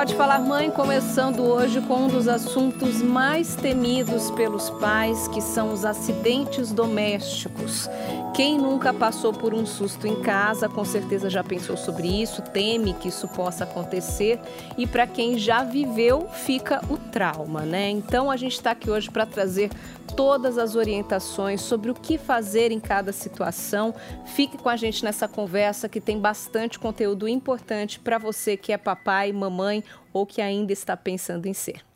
Pode Falar Mãe começando hoje com um dos assuntos mais temidos pelos pais, que são os acidentes domésticos. Quem nunca passou por um susto em casa, com certeza já pensou sobre isso, teme que isso possa acontecer. E para quem já viveu, fica o trauma, né? Então a gente está aqui hoje para trazer todas as orientações sobre o que fazer em cada situação. Fique com a gente nessa conversa que tem bastante conteúdo importante para você que é papai, mamãe ou que ainda está pensando em ser.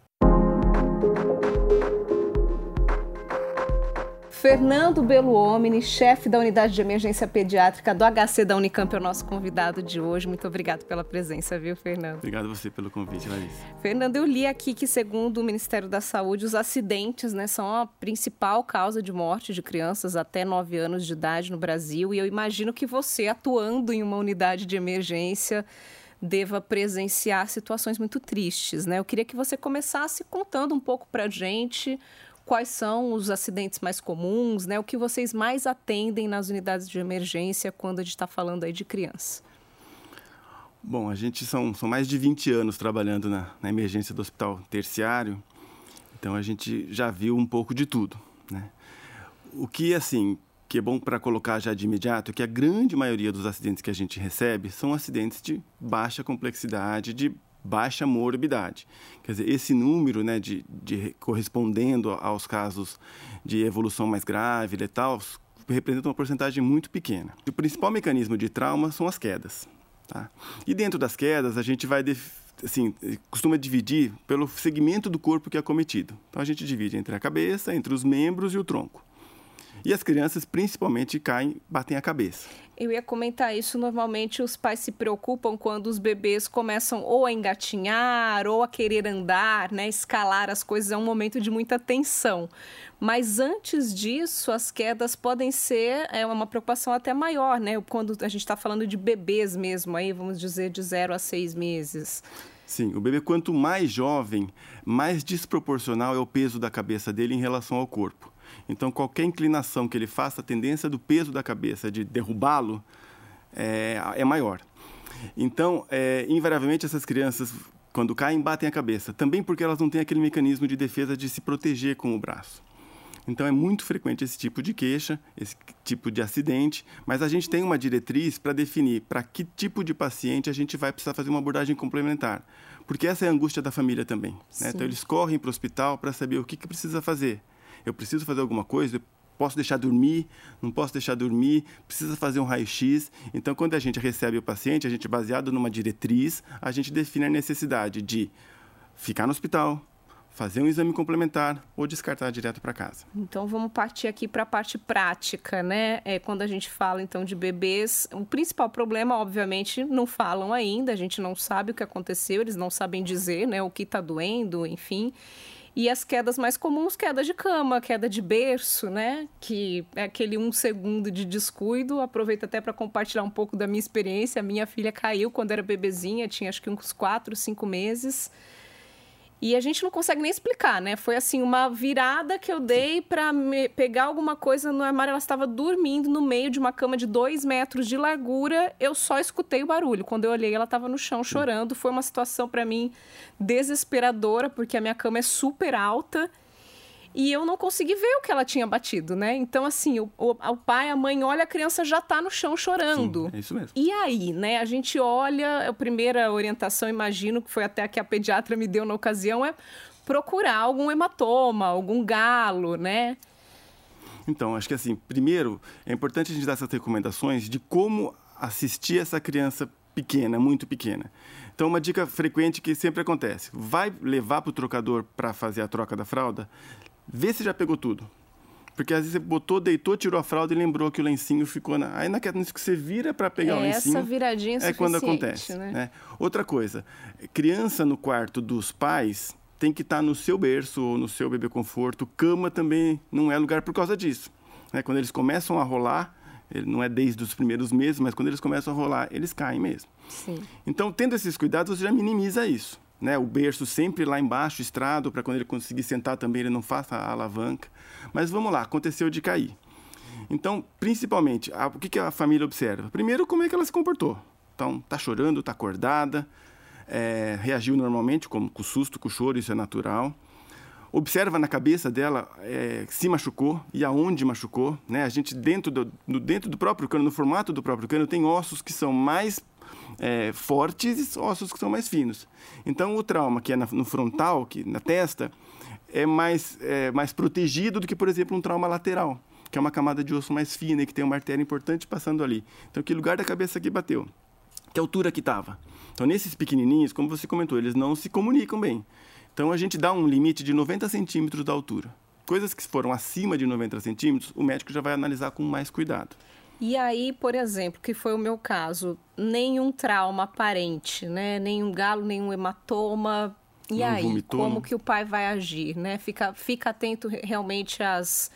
Fernando Beluomini, chefe da unidade de emergência pediátrica do HC da Unicamp, é o nosso convidado de hoje. Muito obrigado pela presença, viu, Fernando? Obrigado você pelo convite, Larissa. Fernando, eu li aqui que, segundo o Ministério da Saúde, os acidentes né, são a principal causa de morte de crianças até 9 anos de idade no Brasil. E eu imagino que você, atuando em uma unidade de emergência, deva presenciar situações muito tristes, né? Eu queria que você começasse contando um pouco para a gente quais são os acidentes mais comuns, né? O que vocês mais atendem nas unidades de emergência quando a gente está falando aí de criança? Bom, a gente são, são mais de 20 anos trabalhando na, na emergência do hospital terciário, então a gente já viu um pouco de tudo, né? O que, assim, que é bom para colocar já de imediato é que a grande maioria dos acidentes que a gente recebe são acidentes de baixa complexidade, de baixa morbidade. Quer dizer, esse número, né, de, de correspondendo aos casos de evolução mais grave, letal, representa uma porcentagem muito pequena. O principal mecanismo de trauma são as quedas. Tá? E dentro das quedas, a gente vai assim, costuma dividir pelo segmento do corpo que é cometido. Então a gente divide entre a cabeça, entre os membros e o tronco. E as crianças, principalmente, caem, batem a cabeça. Eu ia comentar isso. Normalmente, os pais se preocupam quando os bebês começam ou a engatinhar ou a querer andar, né, escalar as coisas. É um momento de muita tensão. Mas antes disso, as quedas podem ser é uma preocupação até maior, né? Quando a gente está falando de bebês mesmo, aí vamos dizer de zero a seis meses. Sim, o bebê quanto mais jovem, mais desproporcional é o peso da cabeça dele em relação ao corpo. Então, qualquer inclinação que ele faça, a tendência do peso da cabeça de derrubá-lo é, é, maior. Então, é, invariavelmente, essas crianças, quando caem, batem a cabeça. Também porque elas não têm aquele mecanismo de defesa de se proteger com o braço. Então, é muito frequente esse tipo de queixa, esse tipo de acidente, mas a gente tem uma diretriz para definir para que tipo de paciente a gente vai precisar fazer uma abordagem complementar. Porque essa é a angústia da família também. Né? Então, eles correm para o hospital para saber o que, que precisa fazer eu preciso fazer alguma coisa, posso deixar dormir, não posso deixar dormir, precisa fazer um raio-x. Então, quando a gente recebe o paciente, a gente, baseado numa diretriz, a gente define a necessidade de ficar no hospital, fazer um exame complementar ou descartar direto para casa. Então vamos partir aqui para a parte prática, né? É, quando a gente fala então de bebês, o principal problema, obviamente, não falam ainda, a gente não sabe o que aconteceu, eles não sabem dizer, né, o que está doendo, enfim. E as quedas mais comuns, queda de cama, queda de berço, né? Que é aquele um segundo de descuido. Aproveito até para compartilhar um pouco da minha experiência. A minha filha caiu quando era bebezinha, tinha acho que uns 4, 5 meses. E a gente não consegue nem explicar, né? Foi assim uma virada que eu dei para pegar alguma coisa no armário. Ela estava dormindo no meio de uma cama de dois metros de largura. Eu só escutei o barulho. Quando eu olhei, ela estava no chão chorando. Foi uma situação para mim desesperadora, porque a minha cama é super alta e eu não consegui ver o que ela tinha batido, né? Então, assim, o, o, o pai, a mãe olha, a criança já tá no chão chorando. Sim, é isso mesmo. E aí, né? A gente olha, a primeira orientação, imagino, que foi até a que a pediatra me deu na ocasião, é procurar algum hematoma, algum galo, né? Então, acho que assim, primeiro, é importante a gente dar essas recomendações de como assistir essa criança pequena, muito pequena. Então, uma dica frequente que sempre acontece: vai levar para o trocador para fazer a troca da fralda? Vê se já pegou tudo. Porque às vezes você botou, deitou, tirou a fralda e lembrou que o lencinho ficou na. Aí naquela que você vira para pegar é, o lencinho. Essa viradinha é quando acontece. Né? né? Outra coisa, criança no quarto dos pais tem que estar tá no seu berço ou no seu bebê conforto. Cama também não é lugar por causa disso. Né? Quando eles começam a rolar, ele não é desde os primeiros meses, mas quando eles começam a rolar, eles caem mesmo. Sim. Então, tendo esses cuidados, você já minimiza isso né, o berço sempre lá embaixo, estrado, para quando ele conseguir sentar também ele não faça a alavanca. Mas vamos lá, aconteceu de cair. Então, principalmente, a, o que, que a família observa? Primeiro, como é que ela se comportou. Então, está chorando, está acordada, é, reagiu normalmente, como com susto, com choro, isso é natural. Observa na cabeça dela é, se machucou e aonde machucou. Né? A gente, dentro do, no, dentro do próprio cano, no formato do próprio cano, tem ossos que são mais é, fortes e ossos que são mais finos. Então, o trauma que é na, no frontal, que na testa, é mais, é mais protegido do que, por exemplo, um trauma lateral, que é uma camada de osso mais fina e que tem uma artéria importante passando ali. Então, que lugar da cabeça que bateu? Que altura que estava? Então, nesses pequenininhos, como você comentou, eles não se comunicam bem. Então, a gente dá um limite de 90 centímetros da altura. Coisas que foram acima de 90 centímetros, o médico já vai analisar com mais cuidado. E aí, por exemplo, que foi o meu caso, nenhum trauma aparente, né? Nenhum galo, nenhum hematoma, e não aí, vomitou, como que o pai vai agir, né? Fica, fica atento realmente às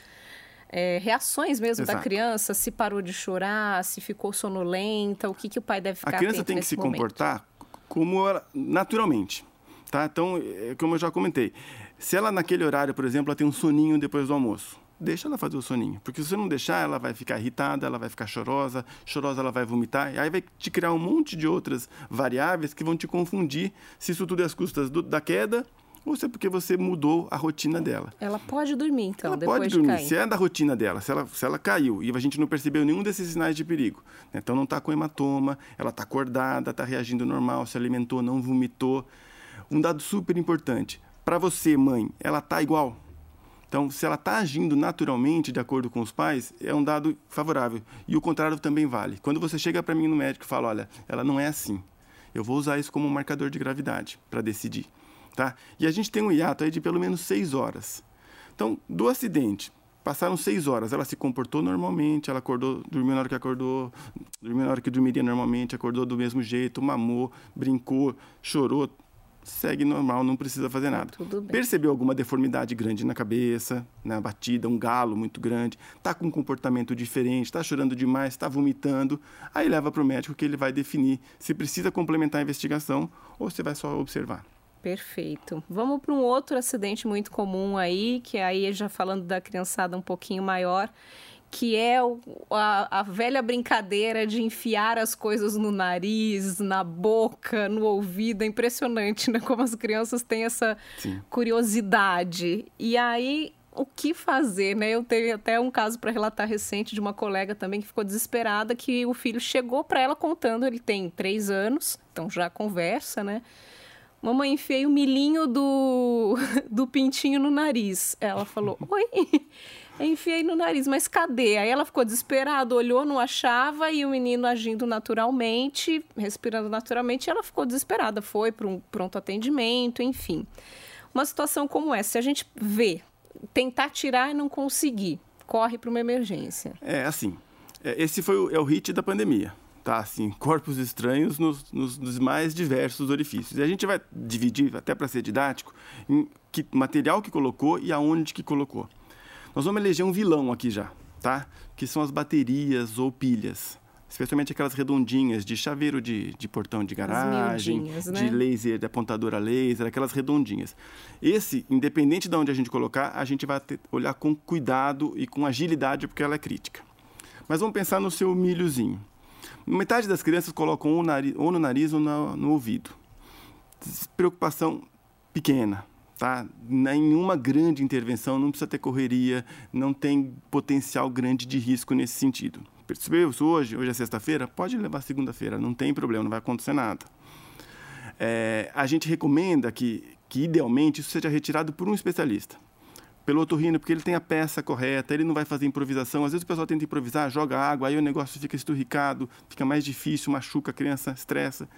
é, reações mesmo Exato. da criança, se parou de chorar, se ficou sonolenta, o que, que o pai deve ficar A criança tem que se momento. comportar como ela, naturalmente, tá? Então, é, como eu já comentei, se ela naquele horário, por exemplo, ela tem um soninho depois do almoço, deixa ela fazer o soninho. Porque se você não deixar, ela vai ficar irritada, ela vai ficar chorosa, chorosa ela vai vomitar, e aí vai te criar um monte de outras variáveis que vão te confundir se isso tudo é às custas do, da queda ou se é porque você mudou a rotina dela. Ela pode dormir, então, ela depois pode dormir. Se é da rotina dela, se ela, se ela caiu e a gente não percebeu nenhum desses sinais de perigo, né? então não está com hematoma, ela está acordada, está reagindo normal, se alimentou, não vomitou. Um dado super importante, para você, mãe, ela está igual? Então, se ela está agindo naturalmente de acordo com os pais, é um dado favorável. E o contrário também vale. Quando você chega para mim no médico e fala, olha, ela não é assim, eu vou usar isso como um marcador de gravidade para decidir. Tá? E a gente tem um hiato aí de pelo menos seis horas. Então, do acidente, passaram seis horas, ela se comportou normalmente, ela acordou, dormiu na hora que acordou, dormiu na hora que dormiria normalmente, acordou do mesmo jeito, mamou, brincou, chorou, segue normal, não precisa fazer nada. Percebeu alguma deformidade grande na cabeça, na batida, um galo muito grande, está com um comportamento diferente, está chorando demais, está vomitando, aí leva para o médico que ele vai definir se precisa complementar a investigação ou se vai só observar. Perfeito. Vamos para um outro acidente muito comum aí, que aí já falando da criançada um pouquinho maior, que é a, a, velha brincadeira de enfiar as coisas no nariz, na boca, no ouvido. É impressionante, né? Como as crianças têm essa Sim. curiosidade. E aí, o que fazer, né? Eu tenho até um caso para relatar recente de uma colega também que ficou desesperada que o filho chegou para ela contando, ele tem três anos, então já conversa, né? Mamãe, enfiei o milhinho do, do pintinho no nariz. Ela falou, oi? Enfiei no nariz, mas cadê? Aí ela ficou desesperada, olhou, não achava, e o menino agindo naturalmente, respirando naturalmente, ela ficou desesperada, foi para um pronto atendimento, enfim. Uma situação como essa, se a gente vê, tentar tirar e não conseguir, corre para uma emergência. É, assim, é, esse foi o, é o hit da pandemia. Tá, assim, corpos estranhos nos, nos, nos mais diversos orifícios. E a gente vai dividir, até para ser didático, em que material que colocou e aonde que colocou. Nós vamos eleger um vilão aqui já, tá? Que são as baterias ou pilhas. Especialmente aquelas redondinhas de chaveiro de, de portão de garagem, né? de laser, de apontadora laser, aquelas redondinhas. Esse, independente de onde a gente colocar, a gente vai ter, olhar com cuidado e com agilidade, porque ela é crítica. Mas vamos pensar no seu milhozinho. Metade das crianças colocam ou, no nariz ou no, no ouvido. Preocupação pequena, tá? Nenhuma grande intervenção, não precisa ter correria, não tem potencial grande de risco nesse sentido. Percebeu isso hoje? Hoje é sexta-feira? Pode levar segunda-feira, não tem problema, não vai acontecer nada. É, a gente recomenda que, que, idealmente, isso seja retirado por um especialista. Pelo otorrino, porque ele tem a peça correta, ele não vai fazer improvisação. Às vezes o pessoal tenta improvisar, joga água, aí o negócio fica esturricado, fica mais difícil, machuca a criança, estressa.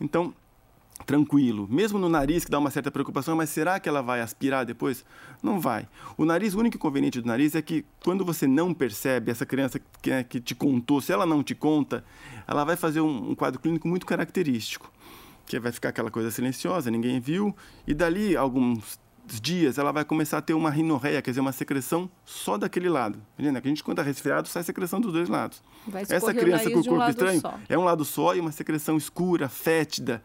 Então, tranquilo. Mesmo no nariz, que dá uma certa preocupação, mas será que ela vai aspirar depois? Não vai. O nariz, o único inconveniente do nariz é que quando você não percebe, essa criança que, é, que te contou, se ela não te conta, ela vai fazer um, um quadro clínico muito característico. Que vai ficar aquela coisa silenciosa, ninguém viu, e dali alguns dias ela vai começar a ter uma rinorreia, quer dizer, uma secreção só daquele lado. Entendeu? A gente, quando está resfriado, sai secreção dos dois lados. Essa criança com o corpo um estranho só. é um lado só e uma secreção escura, fétida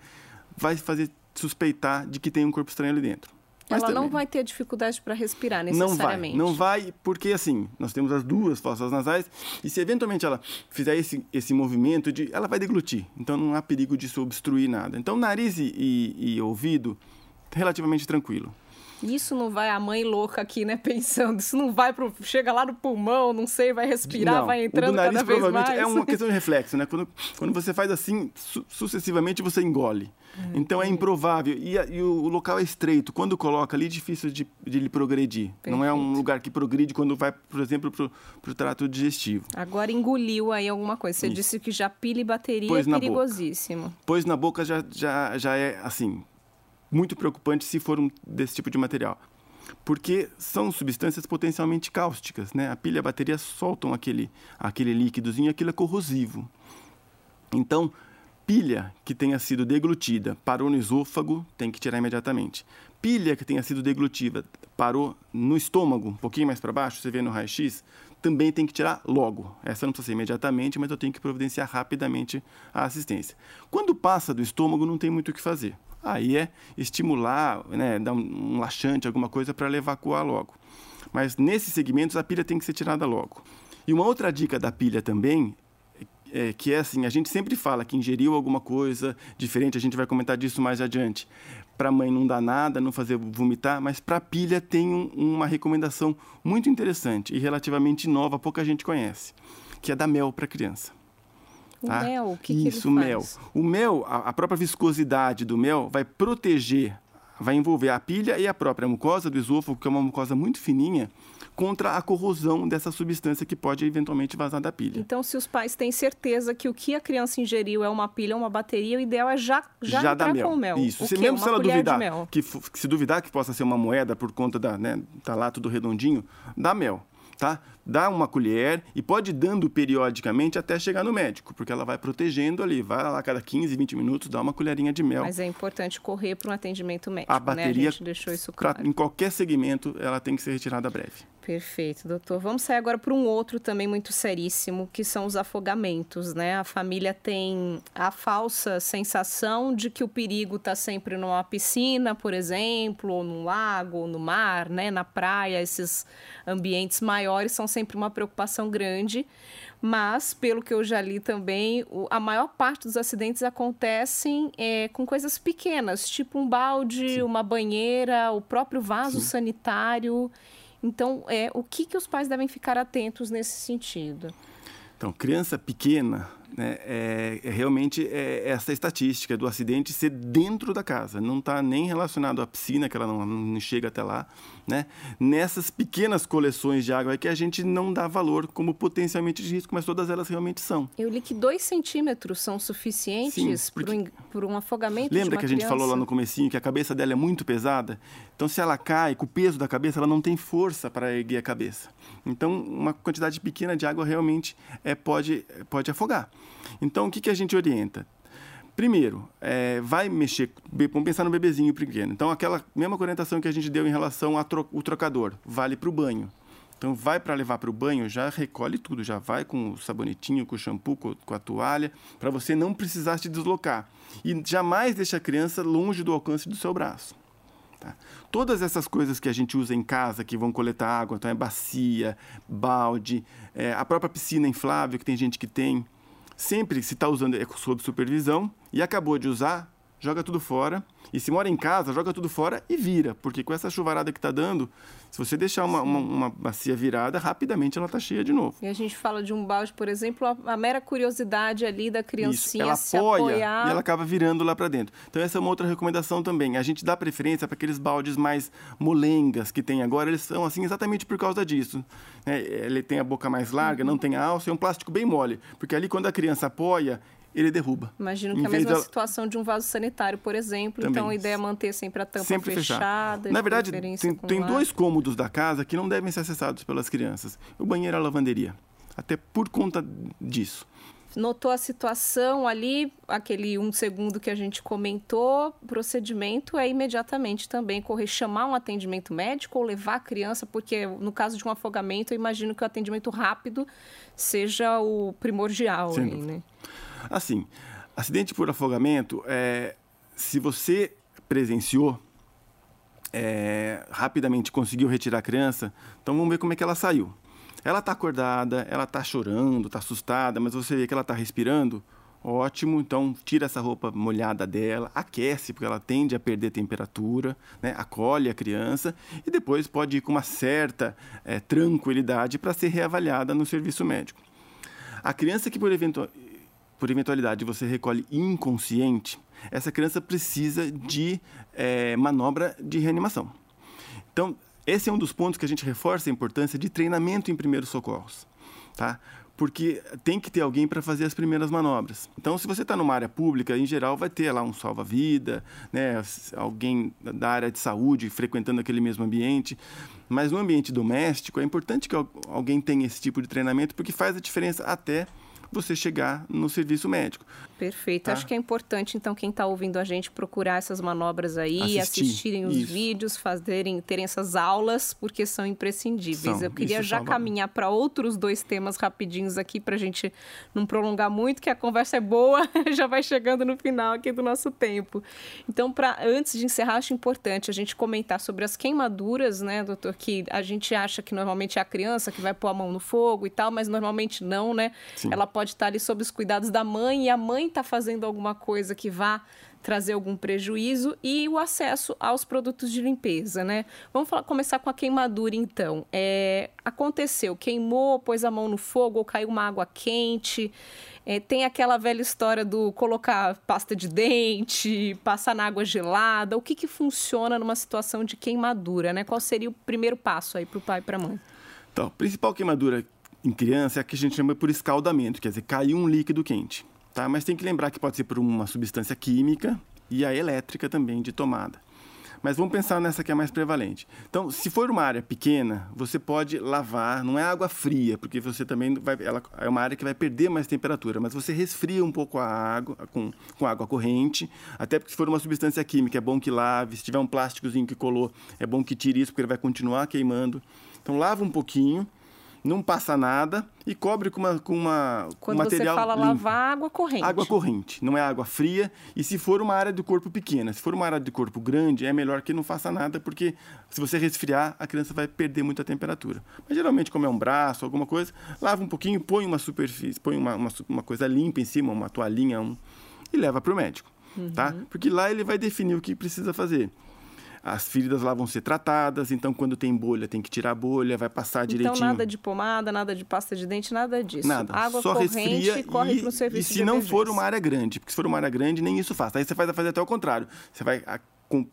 vai fazer suspeitar de que tem um corpo estranho ali dentro. Mas ela também, não vai ter dificuldade para respirar necessariamente. Não vai, não vai, porque assim, nós temos as duas fossas nasais e se eventualmente ela fizer esse, esse movimento, de, ela vai deglutir. Então não há perigo disso obstruir nada. Então nariz e, e, e ouvido, relativamente tranquilo. Isso não vai a mãe louca aqui, né, pensando, isso não vai pro chega lá no pulmão, não sei, vai respirar, não, vai entrando o do nariz, cada vez provavelmente mais. É uma questão de reflexo, né? Quando, quando você faz assim, su sucessivamente você engole. Hum, então é improvável. E, e o, local é estreito. Quando coloca ali, é difícil de, de ele progredir. Perfeito. Não é um lugar que progride quando vai, por exemplo, para o trato digestivo. Agora engoliu aí alguma coisa. Você Isso. disse que já pilha e bateria pois é perigosíssimo. Pois na boca já, já, já é assim, muito preocupante se for um desse tipo de material. Porque são substâncias potencialmente cáusticas, né? A pilha e a bateria soltam aquele, aquele líquidozinho e aquilo é corrosivo. Então, pilha que tenha sido deglutida, parou no esôfago, tem que tirar imediatamente. Pilha que tenha sido deglutida, parou no estômago, um pouquinho mais para baixo, você vê no raio-x, também tem que tirar logo. Essa não precisa ser imediatamente, mas eu tenho que providenciar rapidamente a assistência. Quando passa do estômago, não tem muito o que fazer. Aí é estimular, né, dar um laxante, alguma coisa para evacuar logo. Mas nesses segmentos a pilha tem que ser tirada logo. E uma outra dica da pilha também é, que é assim, a gente sempre fala que ingeriu alguma coisa diferente, a gente vai comentar disso mais adiante. Para a mãe não dá nada, não fazer vomitar, mas para a pilha tem um, uma recomendação muito interessante e relativamente nova, pouca gente conhece, que é dar mel para criança. Tá? O mel, o que, Isso, que o mel. O mel, a, a própria viscosidade do mel vai proteger, vai envolver a pilha e a própria mucosa do esôfago, que é uma mucosa muito fininha, contra a corrosão dessa substância que pode eventualmente vazar da pilha. Então, se os pais têm certeza que o que a criança ingeriu é uma pilha ou uma bateria, o ideal é já, já, já entrar mel. com mel. Isso. se mesmo se ela duvidar, que, que, se duvidar que possa ser uma moeda por conta da, né, tá lá tudo redondinho, dá mel tá? Dá uma colher e pode ir dando periodicamente até chegar no médico, porque ela vai protegendo ali. Vai lá cada 15, 20 minutos, dá uma colherinha de mel. Mas é importante correr para um atendimento médico, a bateria, né? A gente deixou isso claro. Pra, em qualquer segmento, ela tem que ser retirada breve. Perfeito, doutor. Vamos sair agora para um outro também muito seríssimo, que são os afogamentos, né? A família tem a falsa sensação de que o perigo está sempre numa piscina, por exemplo, ou num lago, ou no mar, né? Na praia, esses ambientes maiores são sempre uma preocupação grande. Mas, pelo que eu já li também, a maior parte dos acidentes acontecem é, com coisas pequenas, tipo um balde, Sim. uma banheira, o próprio vaso Sim. sanitário. Então, é, o que, que os pais devem ficar atentos nesse sentido? Então, criança pequena, né, é, é, realmente é essa estatística do acidente ser dentro da casa, não está nem relacionado à piscina, que ela não, não, chega até lá, né? Nessas pequenas coleções de água é que a gente não dá valor como potencialmente de risco, mas todas elas realmente são. Eu li que dois centímetros são suficientes para um afogamento Lembra que a gente criança? falou lá no comecinho que a cabeça dela é muito pesada? Então, se ela cai com o peso da cabeça, ela não tem força para erguer a cabeça. Então, uma quantidade pequena de água realmente é, pode, pode afogar. Então, o que, que a gente orienta? Primeiro, é, vai mexer, vamos pensar no bebezinho pequeno. Então, aquela mesma orientação que a gente deu em relação ao tro, trocador, vale para o banho. Então, vai para levar para o banho, já recolhe tudo, já vai com o sabonetinho, com o shampoo, com, com a toalha, para você não precisar se deslocar. E jamais deixe a criança longe do alcance do seu braço. Tá? Todas essas coisas que a gente usa em casa, que vão coletar água, então é bacia, balde, é, a própria piscina inflável, que tem gente que tem, sempre se está usando é sob supervisão e acabou de usar, joga tudo fora. E se mora em casa, joga tudo fora e vira, porque com essa chuvarada que está dando, se você deixar uma, uma, uma, bacia virada, rapidamente ela está cheia de novo. E a gente fala de um balde, por exemplo, a, a mera curiosidade ali da criancinha Isso, ela apoia apoiar... e ela acaba virando lá para dentro. Então essa é uma outra recomendação também. A gente dá preferência para aqueles baldes mais molengas que tem agora, eles são assim exatamente por causa disso. É, ele tem a boca mais larga, uhum. não tem a alça, é um plástico bem mole, porque ali quando a criança apoia, ele derruba. Imagino que é a mesma situação de um vaso sanitário, por exemplo. Também. Então a ideia é manter sempre a tampa sempre fechada. Na verdade, tem, tem dois cômodos da casa que não devem ser acessados pelas crianças: o banheiro e a lavanderia. Até por conta disso. Notou a situação ali, aquele um segundo que a gente comentou, procedimento é imediatamente também correr, chamar um atendimento médico ou levar a criança, porque no caso de um afogamento, eu imagino que o atendimento rápido seja o primordial. Aí, né? Assim, acidente por afogamento, é, se você presenciou, é, rapidamente conseguiu retirar a criança, então vamos ver como é que ela saiu. Ela está acordada, ela está chorando, está assustada, mas você vê que ela está respirando, ótimo. Então, tira essa roupa molhada dela, aquece, porque ela tende a perder temperatura, né? acolhe a criança e depois pode ir com uma certa é, tranquilidade para ser reavaliada no serviço médico. A criança que, por, eventu por eventualidade, você recolhe inconsciente, essa criança precisa de é, manobra de reanimação. Então, esse é um dos pontos que a gente reforça a importância de treinamento em primeiros socorros, tá? Porque tem que ter alguém para fazer as primeiras manobras. Então, se você está numa área pública, em geral vai ter lá um salva-vida, né? alguém da área de saúde frequentando aquele mesmo ambiente. Mas no ambiente doméstico, é importante que alguém tenha esse tipo de treinamento, porque faz a diferença até você chegar no serviço médico. Perfeito. Tá? Acho que é importante, então, quem está ouvindo a gente procurar essas manobras aí, Assistir. assistirem os Isso. vídeos, fazerem, terem essas aulas, porque são imprescindíveis. São. Eu queria Isso já salva... caminhar para outros dois temas rapidinhos aqui, para a gente não prolongar muito, que a conversa é boa, já vai chegando no final aqui do nosso tempo. Então, pra, antes de encerrar, acho importante a gente comentar sobre as queimaduras, né, doutor? Que a gente acha que normalmente é a criança que vai pôr a mão no fogo e tal, mas normalmente não, né? Sim. Ela pode pode estar ali sob os cuidados da mãe e a mãe está fazendo alguma coisa que vá trazer algum prejuízo e o acesso aos produtos de limpeza, né? Vamos falar, começar com a queimadura, então. É, aconteceu, queimou, pôs a mão no fogo ou caiu uma água quente. É, tem aquela velha história do colocar pasta de dente, passar na água gelada. O que, que funciona numa situação de queimadura, né? Qual seria o primeiro passo aí para o pai e para a mãe? Então, a principal queimadura em criança é a que a gente chama por escaldamento, quer dizer, caiu um líquido quente. Tá? Mas tem que lembrar que pode ser por uma substância química e a elétrica também de tomada. Mas vamos pensar nessa que é mais prevalente. Então, se for uma área pequena, você pode lavar, não é água fria, porque você também vai, ela é uma área que vai perder mais temperatura, mas você resfria um pouco a água com, com água corrente, até porque se for uma substância química, é bom que lave, se tiver um plásticozinho que colou, é bom que tire isso, porque ele vai continuar queimando. Então, lava um pouquinho, não passa nada e cobre com uma com uma Quando material você fala limpo. lavar água corrente. Água corrente, não é água fria. E se for uma área do corpo pequena, se for uma área de corpo grande, é melhor que não faça nada, porque se você resfriar, a criança vai perder muita temperatura. Mas geralmente, como é um braço, alguma coisa, lava um pouquinho, põe uma superfície, põe uma, uma, uma coisa limpa em cima, uma toalhinha, um, e leva para o médico. Tá? Uhum. Tá? Porque lá ele vai definir o que precisa fazer as feridas lá vão ser tratadas, então quando tem bolha tem que tirar a bolha, vai passar então, direitinho. Então nada de pomada, nada de pasta de dente, nada disso. Nada, Água só corrente, resfria corre e, pro serviço e se não for uma área grande, porque se for uma área grande nem isso faz. Aí você vai fazer até o contrário, você vai com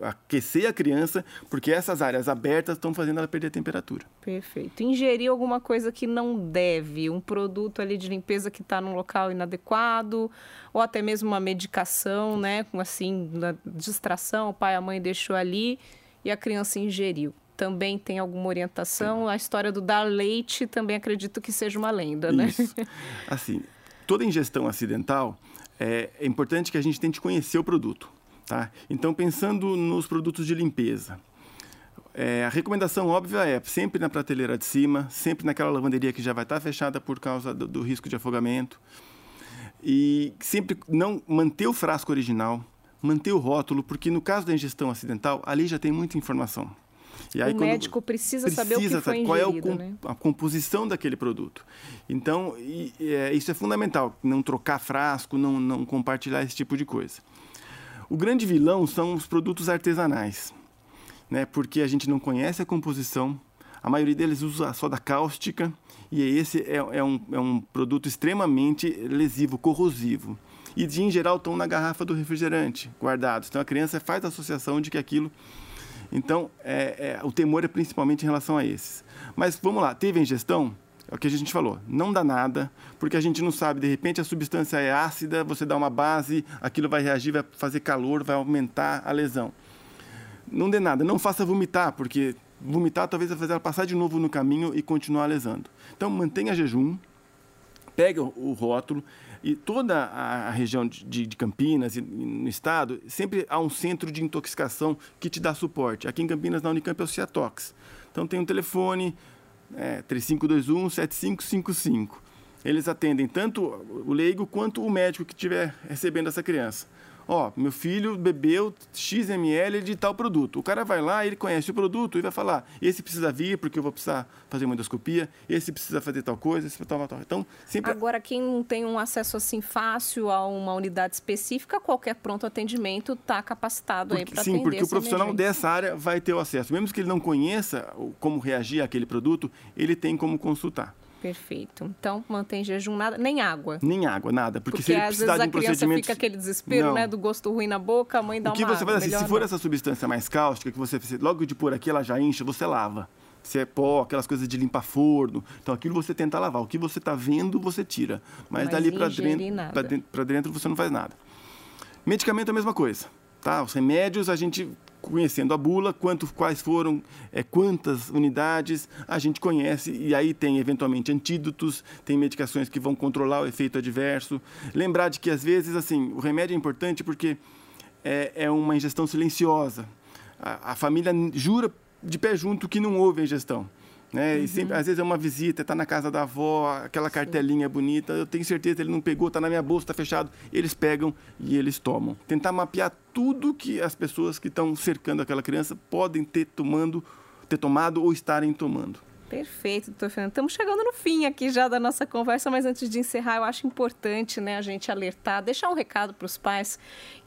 aquecer a criança, porque essas áreas abertas estão fazendo ela perder a temperatura. Perfeito. Ingerir alguma coisa que não deve, um produto ali de limpeza que está num local inadequado, ou até mesmo uma medicação, né, com assim, distração, o pai e a mãe deixou ali e a criança ingeriu. Também tem alguma orientação? Sim. A história do dar leite também acredito que seja uma lenda, né? Isso. Assim, toda ingestão acidental é, é importante que a gente tente conhecer o produto. Tá? Então, pensando nos produtos de limpeza, é, a recomendação óbvia é sempre na prateleira de cima, sempre naquela lavanderia que já vai estar fechada por causa do, do risco de afogamento. E sempre não manter o frasco original, manter o rótulo, porque no caso da ingestão acidental, ali já tem muita informação. E aí, o médico precisa, precisa saber o que foi qual ingerido, é né? a composição daquele produto. Então, e, é, isso é fundamental, não trocar frasco, não, não compartilhar esse tipo de coisa. O grande vilão são os produtos artesanais, né? porque a gente não conhece a composição, a maioria deles usa soda cáustica, e esse é, é, um, é um produto extremamente lesivo, corrosivo. E, em geral, estão na garrafa do refrigerante, guardados. Então, a criança faz a associação de que aquilo... Então, é, é, o temor é principalmente em relação a esses. Mas, vamos lá, teve ingestão? É o que a gente falou, não dá nada, porque a gente não sabe, de repente a substância é ácida, você dá uma base, aquilo vai reagir, vai fazer calor, vai aumentar a lesão. Não dê nada, não faça vomitar, porque vomitar talvez vai fazer ela passar de novo no caminho e continuar lesando. Então mantenha jejum, pega o rótulo e toda a região de, de, Campinas e no estado sempre há um centro de intoxicação que te dá suporte. Aqui em Campinas, na Unicamp, é o Ciatox. Então tem um telefone, é, 3521-7555. Eles atendem tanto o leigo quanto o médico que estiver recebendo essa criança. Ó, meu filho bebeu X ml de tal produto. O cara vai lá, ele conhece o produto e vai falar, esse precisa vir porque eu vou precisar fazer uma endoscopia, esse precisa fazer tal coisa, esse tal, tal. Então, sempre... Agora, quem não tem um acesso assim fácil a uma unidade específica, qualquer pronto atendimento está capacitado porque, aí para atender Sim, porque o profissional emergência. dessa área vai ter o acesso. Mesmo que ele não conheça como reagir àquele produto, ele tem como consultar. Perfeito. Então, mantém jejum, nada, nem água. Nem água, nada. Porque, porque se ele às precisar vezes de um a criança procedimento... fica aquele desespero, não. né? Do gosto ruim na boca, a mãe dá o que uma você faz assim, se for não. essa substância mais cáustica, que você logo de pôr aqui ela já enche, você lava. Se é pó, aquelas coisas de limpar forno. Então, aquilo você tenta lavar. O que você está vendo, você tira. Mas, Mas dali para dentro, dentro, dentro, você não faz nada. Medicamento é a mesma coisa. Tá? Os remédios, a gente conhecendo a bula, quanto, quais foram, é, quantas unidades a gente conhece e aí tem eventualmente antídotos, tem medicações que vão controlar o efeito adverso. Lembrar de que às vezes assim o remédio é importante porque é, é uma ingestão silenciosa. A, a família jura de pé junto que não houve a ingestão. Né? Uhum. E sempre, às vezes é uma visita, está na casa da avó, aquela cartelinha Sim. bonita, eu tenho certeza que ele não pegou, está na minha bolsa, está fechado. Eles pegam e eles tomam. Tentar mapear tudo que as pessoas que estão cercando aquela criança podem ter tomando, ter tomado ou estarem tomando. Perfeito, doutor Fernando. Estamos chegando no fim aqui já da nossa conversa, mas antes de encerrar, eu acho importante né, a gente alertar, deixar um recado para os pais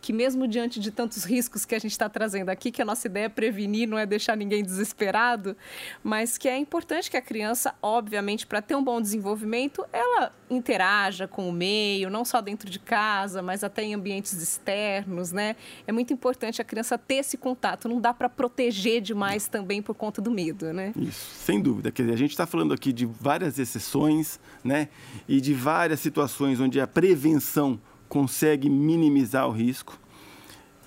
que mesmo diante de tantos riscos que a gente está trazendo aqui, que a nossa ideia é prevenir, não é deixar ninguém desesperado, mas que é importante que a criança, obviamente, para ter um bom desenvolvimento, ela interaja com o meio, não só dentro de casa, mas até em ambientes externos, né? É muito importante a criança ter esse contato, não dá para proteger demais também por conta do medo, né? Isso, sem dúvida. Quer dizer, a gente está falando aqui de várias exceções, né? E de várias situações onde a prevenção consegue minimizar o risco.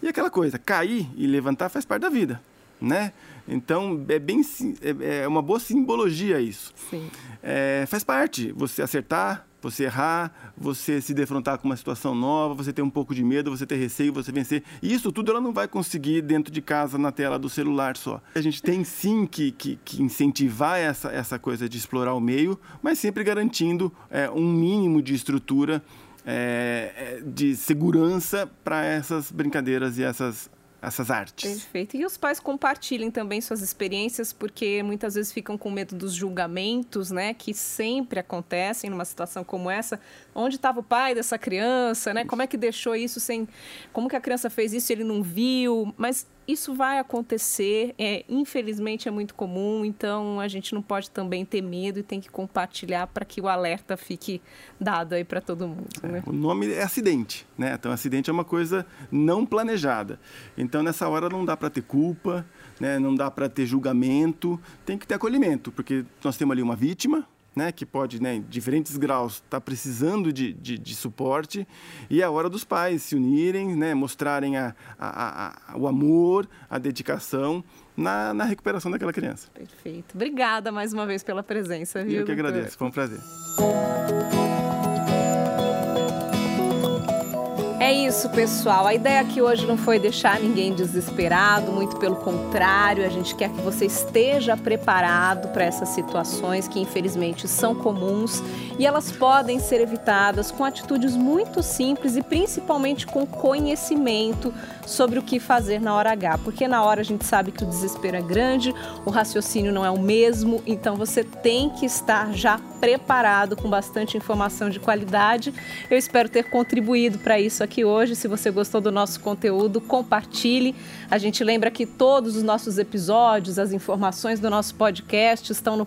E aquela coisa, cair e levantar faz parte da vida, né? Então é bem é, é uma boa simbologia isso. Sim. É, faz parte você acertar, você errar, você se defrontar com uma situação nova, você ter um pouco de medo, você ter receio, você vencer. E isso tudo ela não vai conseguir dentro de casa, na tela do celular só. A gente tem sim que, que, que incentivar essa, essa coisa de explorar o meio, mas sempre garantindo é, um mínimo de estrutura é, é, de segurança para essas brincadeiras e essas essas artes. Perfeito. E os pais compartilhem também suas experiências, porque muitas vezes ficam com medo dos julgamentos, né? Que sempre acontecem numa situação como essa. Onde estava o pai dessa criança, né? Como é que deixou isso sem. Como que a criança fez isso e ele não viu? Mas isso vai acontecer, é, infelizmente é muito comum, então a gente não pode também ter medo e tem que compartilhar para que o alerta fique dado aí para todo mundo. Né? É, o nome é acidente, né? Então acidente é uma coisa não planejada. Então nessa hora não dá para ter culpa, né? não dá para ter julgamento, tem que ter acolhimento, porque nós temos ali uma vítima, né, que pode, né, em diferentes graus, estar tá precisando de, de, de, suporte, e é a hora dos pais se unirem, né, mostrarem a, a, a, o amor, a dedicação na, na recuperação daquela criança. Perfeito. Obrigada mais uma vez pela presença. Viu, Eu que agradeço, foi um prazer. É isso, pessoal. A ideia aqui hoje não foi deixar ninguém desesperado, muito pelo contrário, a gente quer que você esteja preparado para essas situações que infelizmente são comuns e elas podem ser evitadas com atitudes muito simples e principalmente com conhecimento sobre o que fazer na hora H, porque na hora a gente sabe que o desespero é grande, o raciocínio não é o mesmo, então você tem que estar já preparado com bastante informação de qualidade. Eu espero ter contribuído para isso aqui hoje. Se você gostou do nosso conteúdo, compartilhe. A gente lembra que todos os nossos episódios, as informações do nosso podcast estão no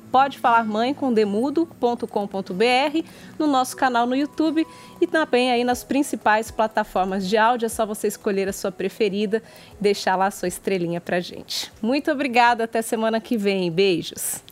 podefalarmãecomdemudo.com.br, no nosso canal no YouTube e também aí nas principais plataformas de áudio. É só você escolher a sua preferida e deixar lá a sua estrelinha pra gente. Muito obrigada, até semana que vem. Beijos.